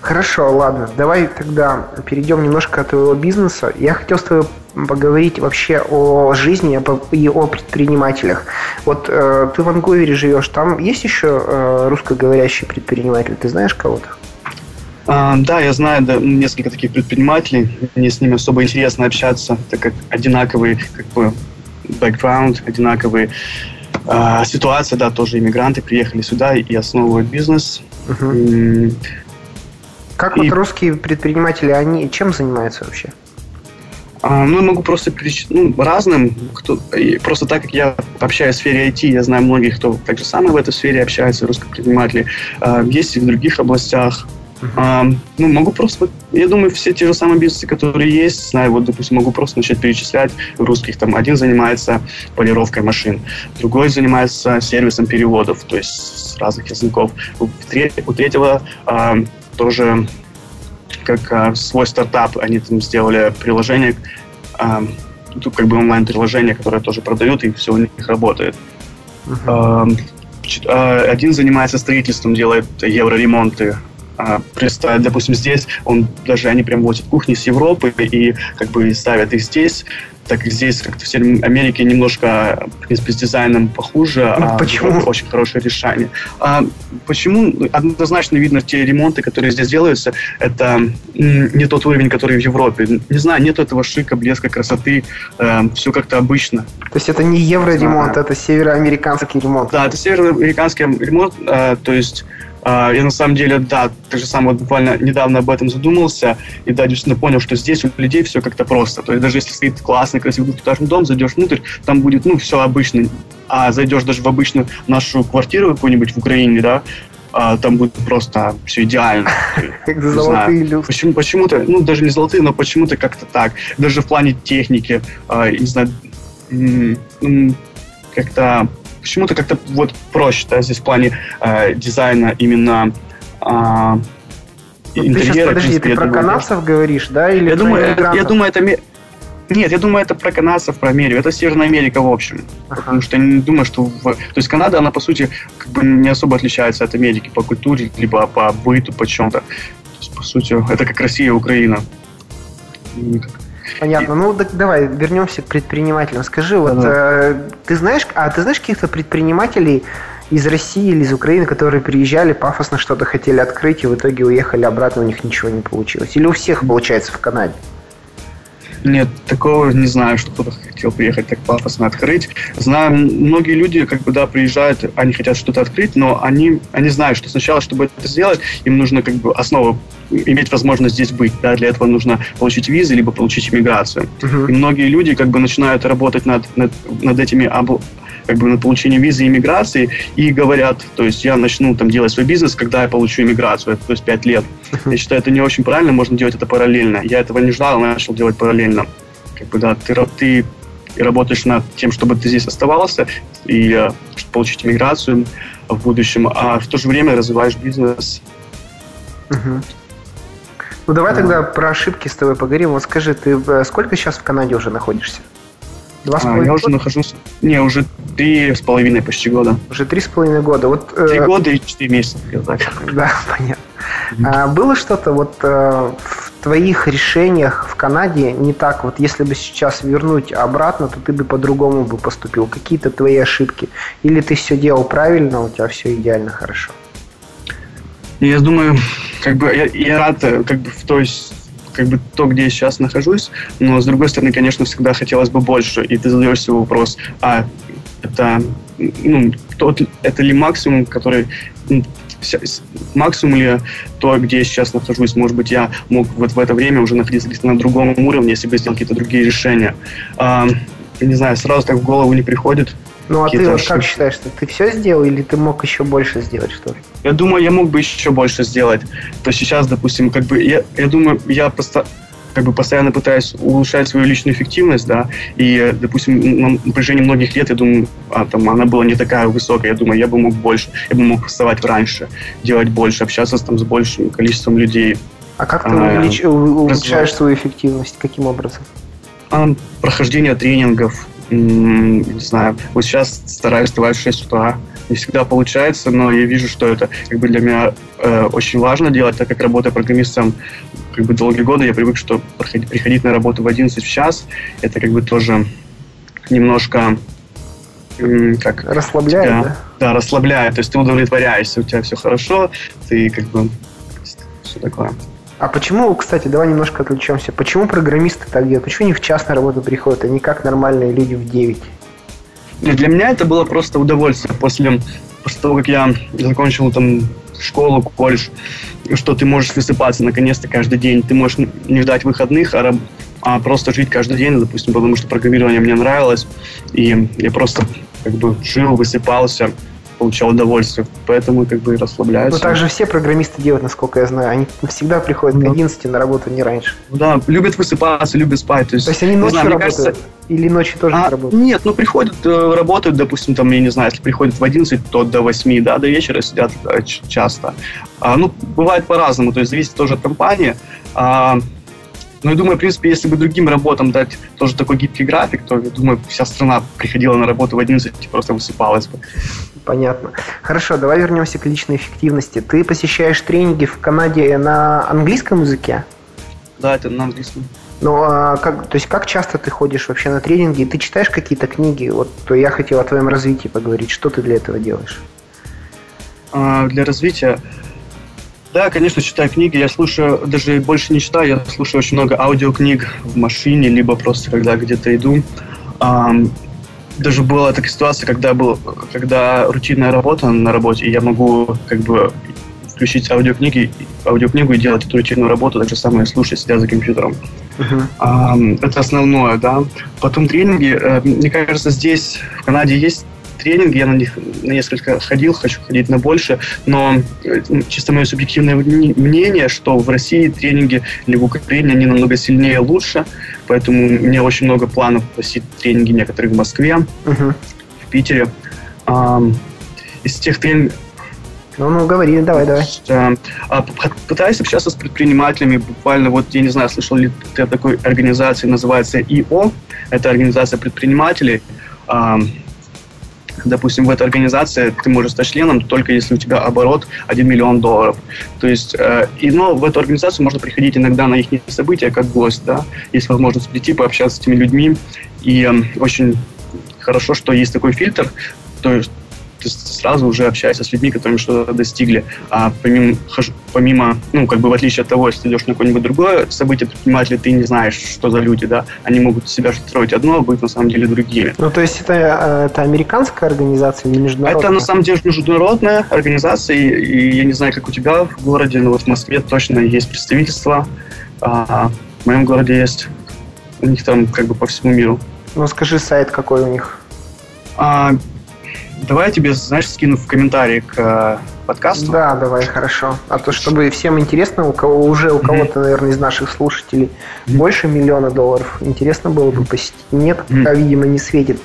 Speaker 3: Хорошо, ладно. Давай тогда перейдем немножко от твоего бизнеса. Я хотел с тобой поговорить вообще о жизни и о предпринимателях. Вот э, ты в Ванкувере живешь, там есть еще э, русскоговорящий предприниматель? Ты знаешь кого-то?
Speaker 4: А, да, я знаю да, несколько таких предпринимателей. Мне с ними особо интересно общаться, так как одинаковый как бы бэкграунд, одинаковый э, ситуация, да, тоже иммигранты приехали сюда и основывают бизнес. Угу.
Speaker 3: Как и... вот русские предприниматели, они чем занимаются вообще?
Speaker 4: А, ну, я могу просто перечислить ну, разным. Кто, просто так как я общаюсь в сфере IT, я знаю многих, кто так же самое в этой сфере общается, русские предприниматели. А, есть и в других областях. Uh-huh. А, ну, могу просто, я думаю, все те же самые бизнесы, которые есть, знаю, вот, допустим, могу просто начать перечислять русских. Там один занимается полировкой машин, другой занимается сервисом переводов, то есть с разных языков. У, у третьего а, тоже как а, свой стартап, они там сделали приложение, а, тут как бы онлайн-приложение, которое тоже продают, и все у них работает. Uh-huh. А, один занимается строительством, делает евроремонты. А, представь, допустим, здесь он даже они прям возят кухни с Европы и как бы ставят их здесь так как здесь как-то в Северной Америке немножко, в принципе, с дизайном похуже.
Speaker 3: Ну, а почему?
Speaker 4: Очень хорошее решение. А, почему? Однозначно видно, те ремонты, которые здесь делаются, это не тот уровень, который в Европе. Не знаю, нет этого шика, блеска, красоты. Э, все как-то обычно.
Speaker 3: То есть это не евроремонт, это североамериканский ремонт?
Speaker 4: Да, это североамериканский ремонт. Э, то есть а, я на самом деле, да, так же самое буквально недавно об этом задумался, и да, действительно понял, что здесь у людей все как-то просто. То есть даже если стоит классный, красивый двухэтажный дом, зайдешь внутрь, там будет, ну, все обычно. А зайдешь даже в обычную нашу квартиру какую-нибудь в Украине, да, а, там будет просто все идеально.
Speaker 3: Золотые люстры.
Speaker 4: Почему, почему-то, ну, даже не золотые, но почему-то как-то так. Даже в плане техники, а, не знаю, как-то почему-то как-то вот проще, да, здесь в плане э, дизайна именно э,
Speaker 3: интерьера. Ты сейчас, подожди, принципе, ты про думаю, канадцев говоришь, да? Или
Speaker 4: я, думаю, я, я думаю, это... Нет, я думаю, это про канадцев, про Америку. Это Северная Америка в общем. Ага. Потому что я не думаю, что... В... То есть Канада, она, по сути, как бы не особо отличается от Америки по культуре, либо по быту, по чем-то. То есть, по сути, это как Россия и Украина.
Speaker 3: Никак. Понятно. Ну, так давай вернемся к предпринимателям. Скажи, вот э, ты знаешь, а ты знаешь каких-то предпринимателей из России или из Украины, которые приезжали, пафосно что-то хотели открыть, и в итоге уехали обратно, у них ничего не получилось? Или у всех получается в Канаде?
Speaker 4: Нет, такого не знаю, что кто-то хотел приехать так пафосно открыть. Знаю, многие люди, как бы, да, приезжают, они хотят что-то открыть, но они, они знают, что сначала, чтобы это сделать, им нужно, как бы, основу иметь возможность здесь быть. Да, для этого нужно получить визы, либо получить иммиграцию. Uh-huh. И многие люди, как бы, начинают работать над, над, над этими обл как бы на получение визы и иммиграции и говорят, то есть я начну там делать свой бизнес, когда я получу иммиграцию, то есть 5 лет. Я считаю, это не очень правильно, можно делать это параллельно. Я этого не ждал, начал делать параллельно. Как бы, да, ты, ты работаешь над тем, чтобы ты здесь оставался и uh, получить иммиграцию в будущем, а в то же время развиваешь бизнес.
Speaker 3: Угу. Ну давай а. тогда про ошибки с тобой поговорим. Вот скажи, ты э, сколько сейчас в Канаде уже находишься?
Speaker 4: Два с а, половиной? Я уже нахожусь... Не, уже три с половиной почти года.
Speaker 3: Уже три с половиной года. Вот,
Speaker 4: э, три э... года и четыре месяца, так.
Speaker 3: Да, понятно. Mm-hmm. А, было что-то вот э, в твоих решениях в Канаде не так? Вот если бы сейчас вернуть обратно, то ты бы по-другому бы поступил. Какие-то твои ошибки? Или ты все делал правильно, у тебя все идеально хорошо?
Speaker 4: Я думаю, как бы я, я рад э, как бы в той как бы то, где я сейчас нахожусь, но с другой стороны, конечно, всегда хотелось бы больше, и ты задаешь себе вопрос, а это, ну, тот, это ли максимум, который максимум ли то, где я сейчас нахожусь. Может быть, я мог вот в это время уже находиться на другом уровне, если бы сделал какие-то другие решения. А, не знаю, сразу так в голову не приходит.
Speaker 3: Ну а ты вот как считаешь, что ты все сделал или ты мог еще больше сделать что-то?
Speaker 4: Я думаю, я мог бы еще больше сделать. То сейчас, допустим, как бы я, я думаю, я просто как бы постоянно пытаюсь улучшать свою личную эффективность, да, и, допустим, на протяжении многих лет, я думаю, а, там, она была не такая высокая, я думаю, я бы мог больше, я бы мог вставать раньше, делать больше, общаться там с большим количеством людей.
Speaker 3: А как ты а, увелич... улучшаешь свою эффективность? Каким образом?
Speaker 4: А, прохождение тренингов, не знаю, вот сейчас стараюсь вставать в 6 утра. Не всегда получается, но я вижу, что это как бы для меня э, очень важно делать, так как работая программистом как бы долгие годы, я привык, что приходить, приходить на работу в 11 в час, это как бы тоже немножко как
Speaker 3: расслабляет, тебя, да?
Speaker 4: Да, расслабляет. То есть ты удовлетворяешься, у тебя все хорошо, ты как бы все такое.
Speaker 3: А почему, кстати, давай немножко отвлечемся. Почему программисты так делают? Почему они в час на работу приходят, а не как нормальные люди в 9?
Speaker 4: Для меня это было просто удовольствие после, после того, как я закончил там школу, колледж, что ты можешь высыпаться наконец-то каждый день. Ты можешь не ждать выходных, а, а просто жить каждый день, допустим, потому что программирование мне нравилось. И я просто как бы жил, высыпался, получал удовольствие. Поэтому как бы и расслабляются.
Speaker 3: Ну, так же все программисты делают, насколько я знаю. Они всегда приходят ну, к 11 на работу, не раньше.
Speaker 4: Да, любят высыпаться, любят спать. То есть,
Speaker 3: то есть они ночью знаю, работают? Кажется, или ночью тоже а, работают?
Speaker 4: Нет, ну приходят, э, работают, допустим, там, я не знаю, если приходят в 11, то до 8, да, до вечера сидят э, часто. А, ну, бывает по-разному, то есть зависит тоже от компании. А, ну, я думаю, в принципе, если бы другим работам дать тоже такой гибкий график, то, я думаю, вся страна приходила на работу в 11 и просто высыпалась бы.
Speaker 3: Понятно. Хорошо, давай вернемся к личной эффективности. Ты посещаешь тренинги в Канаде на английском языке?
Speaker 4: Да, это на английском.
Speaker 3: Ну, а как, то есть как часто ты ходишь вообще на тренинги? Ты читаешь какие-то книги? Вот то я хотел о твоем развитии поговорить. Что ты для этого делаешь?
Speaker 4: А, для развития да, конечно, читаю книги. Я слушаю, даже больше не читаю, я слушаю очень много аудиокниг в машине, либо просто когда где-то иду. Даже была такая ситуация, когда, был, когда рутинная работа на работе, и я могу как бы включить аудиокниги, аудиокнигу и делать эту рутинную работу, так же самое слушать, сидя за компьютером. Uh-huh. Это основное, да. Потом тренинги. Э, мне кажется, здесь, в Канаде, есть тренинги, я на них на несколько ходил, хочу ходить на больше, но э, чисто мое субъективное мнение, что в России тренинги или в Украине, они намного сильнее и лучше, поэтому у меня очень много планов посетить тренинги некоторые в Москве, uh-huh. в Питере. Из тех тренингов,
Speaker 3: ну, ну, говори, давай, давай.
Speaker 4: А, пытаюсь общаться с предпринимателями. Буквально, вот, я не знаю, слышал ли ты о такой организации, называется ИО. Это организация предпринимателей допустим, в этой организации ты можешь стать членом только если у тебя оборот 1 миллион долларов. То есть, э, и, но в эту организацию можно приходить иногда на их события как гость, да, есть возможность прийти, пообщаться с этими людьми, и э, очень хорошо, что есть такой фильтр, то есть ты сразу уже общаешься с людьми, которыми что-то достигли. А помимо, помимо, ну, как бы в отличие от того, если ты идешь на какое-нибудь другое событие предпринимателя, ты не знаешь, что за люди, да, они могут себя строить одно, а быть на самом деле другими.
Speaker 3: Ну, то есть это, э, это американская организация или международная?
Speaker 4: Это на самом деле международная организация, и, и я не знаю, как у тебя в городе, но вот в Москве точно есть представительство, а, в моем городе есть, у них там как бы по всему миру.
Speaker 3: Ну, скажи сайт какой у них.
Speaker 4: А, Давай я тебе, знаешь, скину в комментарии к э, подкасту.
Speaker 3: Да, давай, хорошо. А то, чтобы всем интересно, у кого уже у кого-то, наверное, из наших слушателей больше миллиона долларов, интересно было бы посетить. Нет, пока, видимо, не светит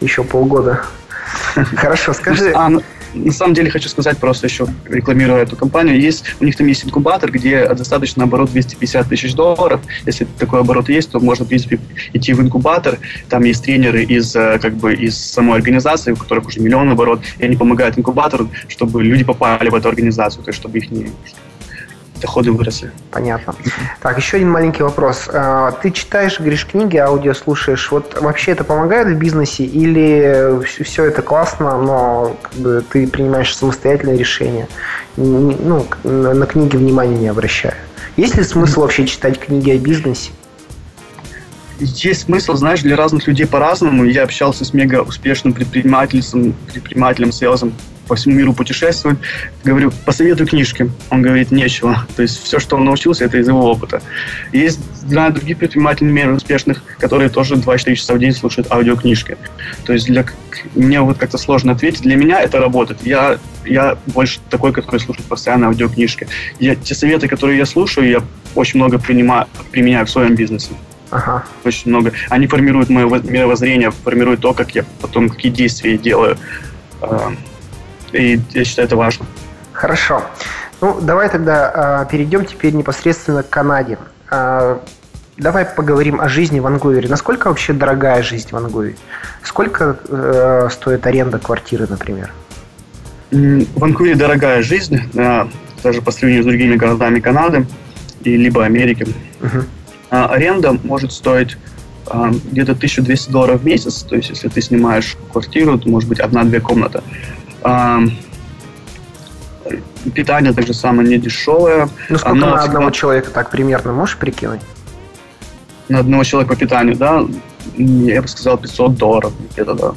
Speaker 3: еще полгода. Хорошо, скажи. А, ну,
Speaker 4: на самом деле хочу сказать, просто еще рекламируя эту компанию, есть, у них там есть инкубатор, где достаточно оборот 250 тысяч долларов. Если такой оборот есть, то можно, в принципе, идти в инкубатор. Там есть тренеры из, э, как бы, из самой организации, у которых уже миллион оборот, и они помогают инкубатору, чтобы люди попали в эту организацию, то есть чтобы их не доходы выросли.
Speaker 3: Понятно. Так, еще один маленький вопрос. А, ты читаешь, говоришь книги, аудио слушаешь. Вот вообще это помогает в бизнесе или все это классно, но как бы, ты принимаешь самостоятельное решение? Ну, на книги внимания не обращая. Есть ли смысл вообще читать книги о бизнесе?
Speaker 4: Есть смысл, знаешь, для разных людей по-разному. Я общался с мега успешным предпринимателем, предпринимателем, селзом по всему миру путешествует. Говорю, посоветуй книжки. Он говорит, нечего. То есть все, что он научился, это из его опыта. Есть для других предпринимателей, мира успешных, которые тоже 2-4 часа в день слушают аудиокнижки. То есть для мне вот как-то сложно ответить. Для меня это работает. Я, я больше такой, который слушает постоянно аудиокнижки. Я, те советы, которые я слушаю, я очень много принимаю, применяю в своем бизнесе. Ага. Очень много. Они формируют мое мировоззрение, формируют то, как я потом, какие действия делаю. И я считаю, это важно.
Speaker 3: Хорошо. Ну, давай тогда э, перейдем теперь непосредственно к Канаде. Э, давай поговорим о жизни в Вангувере. Насколько вообще дорогая жизнь в Вангувере? Сколько э, стоит аренда квартиры, например?
Speaker 4: В Ванкувере дорогая жизнь, э, даже по сравнению с другими городами Канады и либо Америки. Угу. Э, аренда может стоить э, где-то 1200 долларов в месяц. То есть, если ты снимаешь квартиру, то может быть одна-две комнаты. А, питание так же самое не дешевое.
Speaker 3: Ну, сколько Оно на одного человека так примерно можешь прикинуть?
Speaker 4: На одного человека по питанию, да? Я бы сказал 500 долларов где-то, да.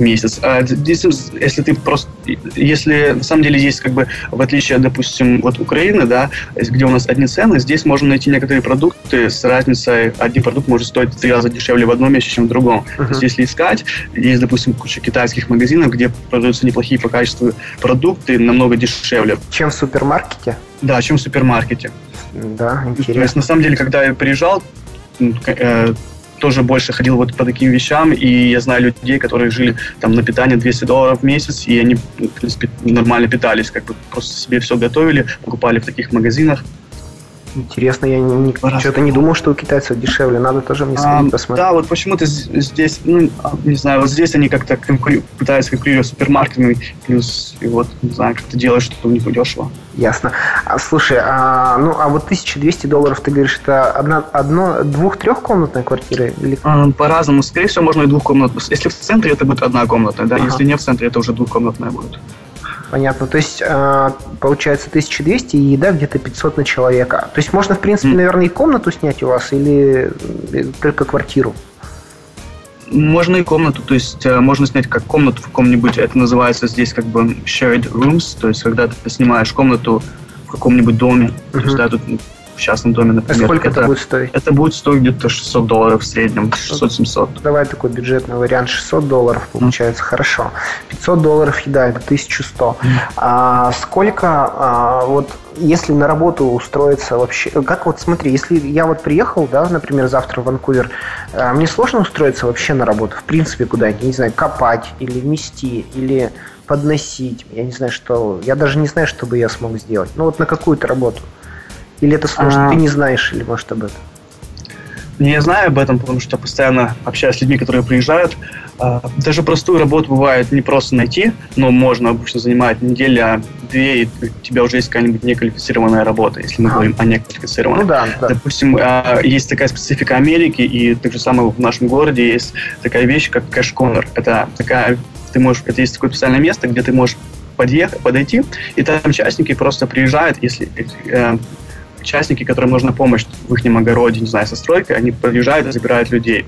Speaker 4: В месяц. А здесь, если ты просто, если на самом деле есть как бы, в отличие, допустим, от Украины, да, где у нас одни цены, здесь можно найти некоторые продукты с разницей, один продукт может стоить в три раза дешевле в одном месте, чем в другом. Uh-huh. То есть если искать, есть, допустим, куча китайских магазинов, где продаются неплохие по качеству продукты, намного дешевле.
Speaker 3: Чем в супермаркете?
Speaker 4: Да, чем в супермаркете.
Speaker 3: Да, интересно.
Speaker 4: То есть, на самом деле, когда я приезжал, э, тоже больше ходил вот по таким вещам, и я знаю людей, которые жили там на питание 200 долларов в месяц, и они, в принципе, нормально питались, как бы просто себе все готовили, покупали в таких магазинах.
Speaker 3: Интересно, я не, что-то не думал, что у китайцев дешевле. Надо тоже мне сходить а, посмотреть.
Speaker 4: Да, вот почему-то здесь, ну, а, не знаю, вот здесь они как-то конкури- пытаются конкурировать с супермаркетами, плюс, и вот, не знаю, как-то делают что-то у них дешево.
Speaker 3: Ясно. А, слушай, а, ну, а вот 1200 долларов, ты говоришь, это одна, одно, двух-трехкомнатная квартира? Или...
Speaker 4: А, по-разному. Скорее всего, можно и двухкомнатную. Если в центре, это будет одна комната, да, ага. если не в центре, это уже двухкомнатная будет.
Speaker 3: Понятно. То есть, а, получается, 1200 и еда где-то 500 на человека. То есть, можно, в принципе, наверное, и комнату снять у вас или э, только квартиру?
Speaker 4: Можно и комнату, то есть э, можно снять как комнату в каком-нибудь, это называется здесь как бы shared rooms, то есть когда ты снимаешь комнату в каком-нибудь доме, uh-huh. то есть да, тут в частном доме, например.
Speaker 3: А сколько это, это будет стоить?
Speaker 4: Это будет стоить где-то 600 долларов в среднем, 600-700.
Speaker 3: Давай такой бюджетный вариант, 600 долларов получается, mm. хорошо. 500 долларов еда, это 1100. Mm. А сколько, а, вот если на работу устроиться вообще, как вот смотри, если я вот приехал, да, например, завтра в Ванкувер, а, мне сложно устроиться вообще на работу, в принципе, куда-нибудь, не знаю, копать или мести, или подносить, я не знаю, что, я даже не знаю, что бы я смог сделать, ну вот на какую-то работу. Или это сложно? А... Ты не знаешь, или может об этом?
Speaker 4: Не знаю об этом, потому что постоянно общаюсь с людьми, которые приезжают. А, даже простую работу бывает не просто найти, но можно обычно занимать неделя, две, и у тебя уже есть какая-нибудь неквалифицированная работа, если мы а. говорим о неквалифицированной.
Speaker 3: Ну да, да.
Speaker 4: Допустим, а, есть такая специфика Америки, и так же самое в нашем городе есть такая вещь, как кэш-коннор. Это такая, ты можешь, это есть такое специальное место, где ты можешь подъехать, подойти, и там участники просто приезжают, если участники, которым нужна помощь в их огороде, не знаю, со стройкой, они подъезжают и забирают людей.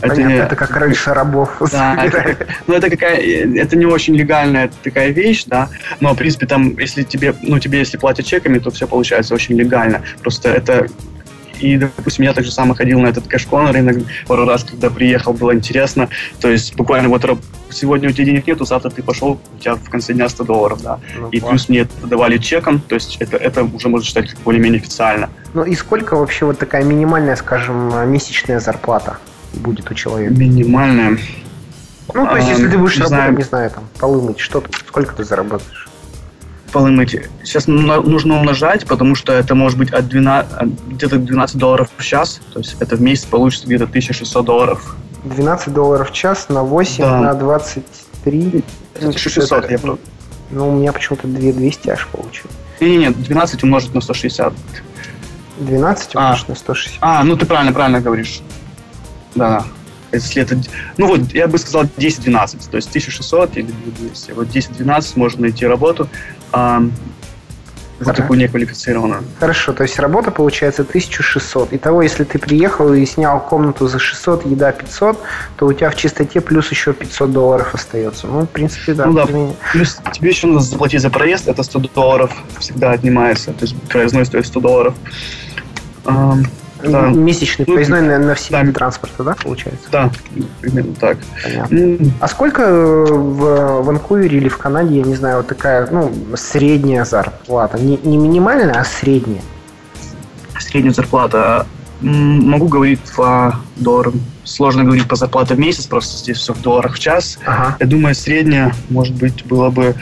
Speaker 3: Понятно, это, не, это как раньше рабов.
Speaker 4: Да, это, ну, это какая, это не очень легальная такая вещь, да, но, в принципе, там, если тебе, ну, тебе, если платят чеками, то все получается очень легально. Просто это и, допустим, я так же самое ходил на этот кэш-коннор иногда пару раз, когда приехал, было интересно. То есть буквально вот сегодня у тебя денег нету, завтра ты пошел, у тебя в конце дня 100 долларов, да. Ну, и класс. плюс мне это давали чеком, то есть это, это уже можно считать как более-менее официально.
Speaker 3: Ну и сколько вообще вот такая минимальная, скажем, месячная зарплата будет у человека?
Speaker 4: Минимальная?
Speaker 3: Ну, то есть, если ты будешь работать, не знаю, там, полы мыть, что ты, сколько ты заработаешь?
Speaker 4: полы мыть. Сейчас нужно умножать, потому что это может быть от 12, где-то 12 долларов в час. То есть это в месяц получится где-то 1600 долларов.
Speaker 3: 12 долларов в час на 8, да. на 23.
Speaker 4: 1600, я
Speaker 3: ну, ну, у меня почему-то 2200 аж получилось.
Speaker 4: Не-не-не, 12 умножить на 160.
Speaker 3: 12 умножить а. на 160.
Speaker 4: А, ну ты правильно, правильно говоришь. Да если это, ну вот, я бы сказал 10-12, то есть 1600 или 200. Вот 10-12 можно найти работу, вот ага. такую неквалифицированную.
Speaker 3: Хорошо, то есть работа получается 1600. Итого, если ты приехал и снял комнату за 600, еда 500, то у тебя в чистоте плюс еще 500 долларов остается. Ну, в принципе, да.
Speaker 4: Ну да, плюс тебе еще нужно заплатить за проезд, это 100 долларов всегда отнимается. То есть проездной стоит 100 долларов.
Speaker 3: Да. Месячный ну, проездной на, на все да. транспорта, да, получается?
Speaker 4: Да, примерно так.
Speaker 3: Понятно. Mm. А сколько э, в Ванкувере или в Канаде, я не знаю, вот такая, ну, средняя зарплата? Не, не минимальная, а средняя?
Speaker 4: Средняя зарплата. Могу говорить по долларам. Сложно говорить по зарплате в месяц, просто здесь все в долларах в час. Ага. Я думаю, средняя, может быть, было бы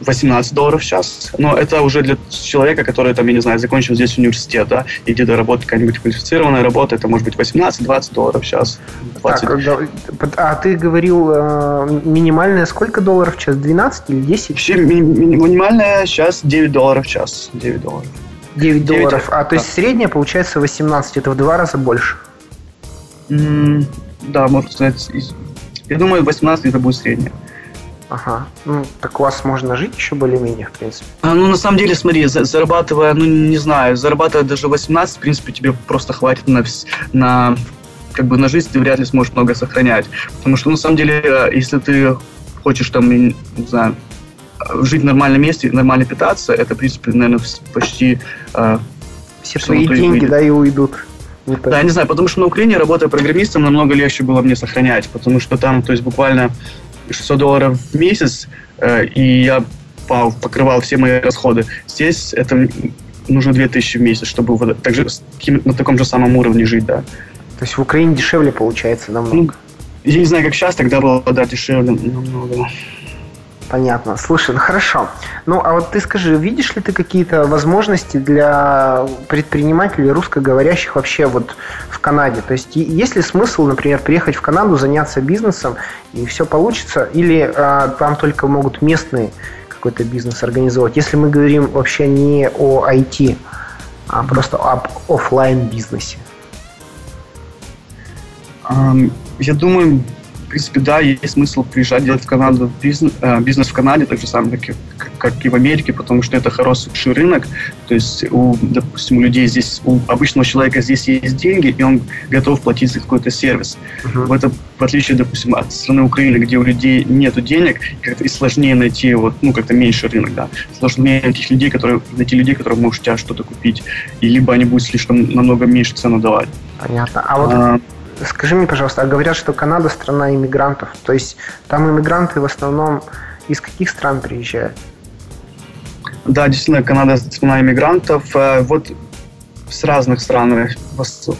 Speaker 4: 18 долларов в час. Но это уже для человека, который, там, я не знаю, закончил здесь университет, да, и где-то работает какая-нибудь квалифицированная работа, это может быть 18-20 долларов в час. 20.
Speaker 3: Так, а ты говорил, э, минимальная сколько долларов в час? 12 или 10?
Speaker 4: Вообще ми- минимальная сейчас 9 долларов в час. 9 долларов.
Speaker 3: 9 долларов. А то есть средняя получается 18, это в два раза больше?
Speaker 4: Mm, да, можно сказать. Я думаю, 18 это будет средняя.
Speaker 3: Ага. Ну, так у вас можно жить еще более-менее, в принципе.
Speaker 4: А, ну, на самом деле, смотри, за, зарабатывая, ну, не знаю, зарабатывая даже 18, в принципе, тебе просто хватит на, на как бы на жизнь ты вряд ли сможешь много сохранять. Потому что, ну, на самом деле, э, если ты хочешь там, не знаю, жить в нормальном месте, нормально питаться, это, в принципе, наверное, почти...
Speaker 3: Э, Все твои деньги, да, и уйдут.
Speaker 4: Это... Да, не знаю, потому что на Украине, работая программистом, намного легче было мне сохранять, потому что там, то есть буквально 600 долларов в месяц, э, и я покрывал все мои расходы. Здесь это нужно 2000 в месяц, чтобы вот так же, на таком же самом уровне жить, да.
Speaker 3: То есть в Украине дешевле получается намного? Ну,
Speaker 4: я не знаю, как сейчас, тогда было, да, дешевле намного.
Speaker 3: Понятно. Слушай, ну хорошо. Ну, а вот ты скажи, видишь ли ты какие-то возможности для предпринимателей русскоговорящих вообще вот в Канаде? То есть есть ли смысл, например, приехать в Канаду, заняться бизнесом, и все получится? Или а, там только могут местные какой-то бизнес организовать? Если мы говорим вообще не о IT, а просто об офлайн бизнесе.
Speaker 4: Я думаю, в принципе, да, есть смысл приезжать делать в Канаду бизнес, э, бизнес в Канаде, так же самое, как и, как и в Америке, потому что это хороший рынок. То есть, у, допустим, у людей здесь, у обычного человека здесь есть деньги, и он готов платить за какой-то сервис. Uh-huh. В, это, в отличие, допустим, от страны Украины, где у людей нет денег, как-то и сложнее найти, вот, ну, как-то меньше рынок, да. Сложнее этих людей, которые, найти людей, которые могут тебя что-то купить, и либо они будут слишком намного меньше цену давать.
Speaker 3: Понятно. А вот а, Скажи мне, пожалуйста, а говорят, что Канада страна иммигрантов. То есть там иммигранты в основном из каких стран приезжают?
Speaker 4: Да, действительно, Канада страна иммигрантов. Э, вот с разных стран.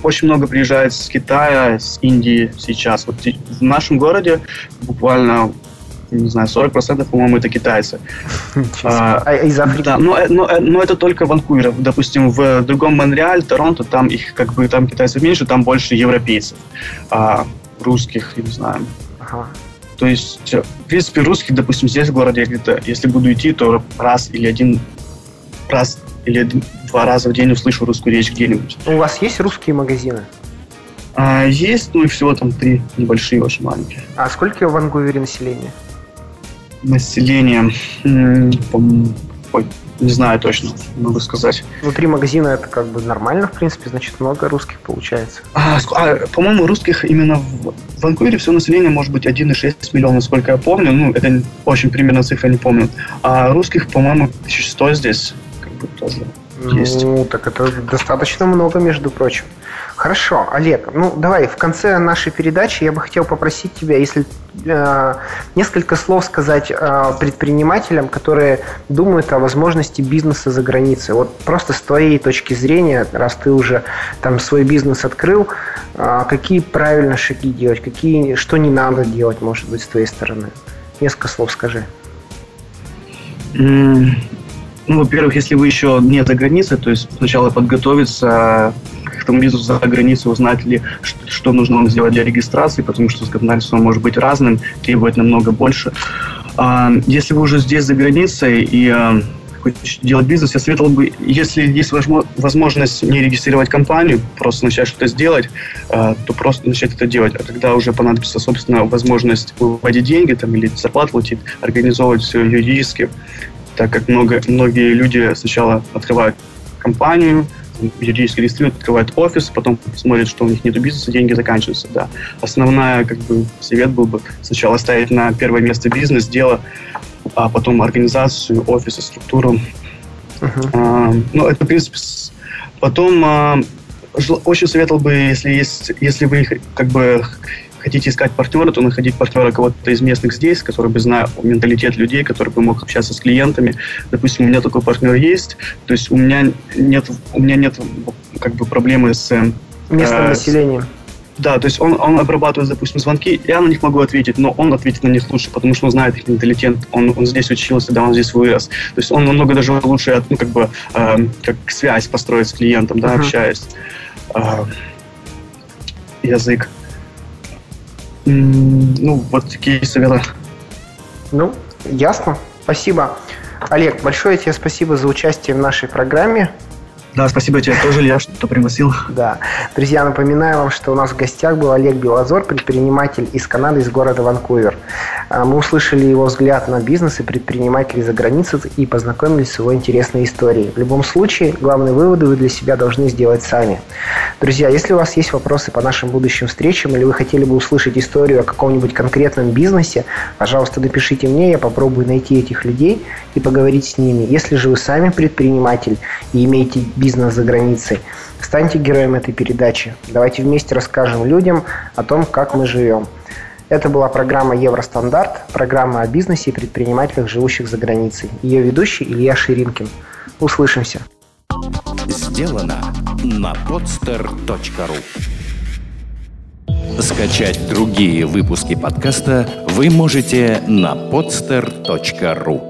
Speaker 4: Очень много приезжает с Китая, с Индии сейчас. Вот в нашем городе буквально не знаю, 40% по-моему, это китайцы.
Speaker 3: А, а из Африки?
Speaker 4: Да, но, но, но это только Ванкувер. Допустим, в другом Монреаль, Торонто, там их как бы там китайцев меньше, там больше европейцев, а, русских, не знаю. Ага. То есть, в принципе, русских, допустим, здесь в городе где-то, если буду идти, то раз или один раз или два раза в день услышу русскую речь где-нибудь.
Speaker 3: У вас есть русские магазины?
Speaker 4: А, есть, ну и всего там три небольшие, очень маленькие.
Speaker 3: А сколько в Ванкувере населения?
Speaker 4: Население, ой, не знаю точно, могу сказать.
Speaker 3: Внутри магазина это как бы нормально, в принципе, значит, много русских получается.
Speaker 4: А, а, по-моему, русских именно в Ванкувере все население может быть 1,6 миллиона, сколько я помню. Ну, это очень примерно цифра, не помню. А русских, по-моему, 1100 здесь как бы тоже есть.
Speaker 3: Ну, так это достаточно много, между прочим. Хорошо, Олег, ну давай в конце нашей передачи я бы хотел попросить тебя, если э, несколько слов сказать э, предпринимателям, которые думают о возможности бизнеса за границей. Вот просто с твоей точки зрения, раз ты уже там свой бизнес открыл, э, какие правильно шаги делать, какие, что не надо делать, может быть, с твоей стороны. Несколько слов скажи.
Speaker 4: Ну, во-первых, если вы еще не за границей, то есть сначала подготовиться тому бизнесу за границей, узнать ли, что нужно вам сделать для регистрации, потому что законодательство может быть разным, требовать намного больше. А, если вы уже здесь за границей и а, хотите делать бизнес, я советовал бы, если есть возможность не регистрировать компанию, просто начать что-то сделать, а, то просто начать это делать. А когда уже понадобится, собственно, возможность выводить деньги там, или зарплату платить, организовывать все юридически, так как много, многие люди сначала открывают компанию, юридически регистрируют, открывают офис, потом смотрят, что у них нет бизнеса, деньги заканчиваются, да. Основная, как бы, совет был бы сначала ставить на первое место бизнес, дело, а потом организацию, офис, структуру. Uh-huh. А, ну, это, в принципе, потом а, очень советовал бы, если есть, если вы как бы хотите искать партнера, то находить партнера кого-то из местных здесь, который бы знал менталитет людей, который бы мог общаться с клиентами. Допустим, у меня такой партнер есть, то есть у меня нет, у меня нет как бы проблемы с...
Speaker 3: Местным э, населением.
Speaker 4: Да, то есть он, он обрабатывает, допустим, звонки, я на них могу ответить, но он ответит на них лучше, потому что он знает их менталитет, он, он здесь учился, да, он здесь вырос. То есть он намного даже лучше, ну, как бы, э, как связь построить с клиентом, да, uh-huh. общаясь. Э, язык. Ну, вот такие советы.
Speaker 3: Ну, ясно. Спасибо. Олег, большое тебе спасибо за участие в нашей программе.
Speaker 4: Да, спасибо тебе тоже, Илья, что пригласил.
Speaker 3: Да. Друзья, напоминаю вам, что у нас в гостях был Олег Белозор, предприниматель из Канады, из города Ванкувер. А, мы услышали его взгляд на бизнес и предпринимателей за границей и познакомились с его интересной историей. В любом случае, главные выводы вы для себя должны сделать сами. Друзья, если у вас есть вопросы по нашим будущим встречам или вы хотели бы услышать историю о каком-нибудь конкретном бизнесе, пожалуйста, напишите мне, я попробую найти этих людей и поговорить с ними. Если же вы сами предприниматель и имеете бизнес за границей, станьте героем этой передачи. Давайте вместе расскажем людям о том, как мы живем. Это была программа «Евростандарт», программа о бизнесе и предпринимателях, живущих за границей. Ее ведущий Илья Ширинкин. Услышимся.
Speaker 1: Сделано на podster.ru Скачать другие выпуски подкаста вы можете на podster.ru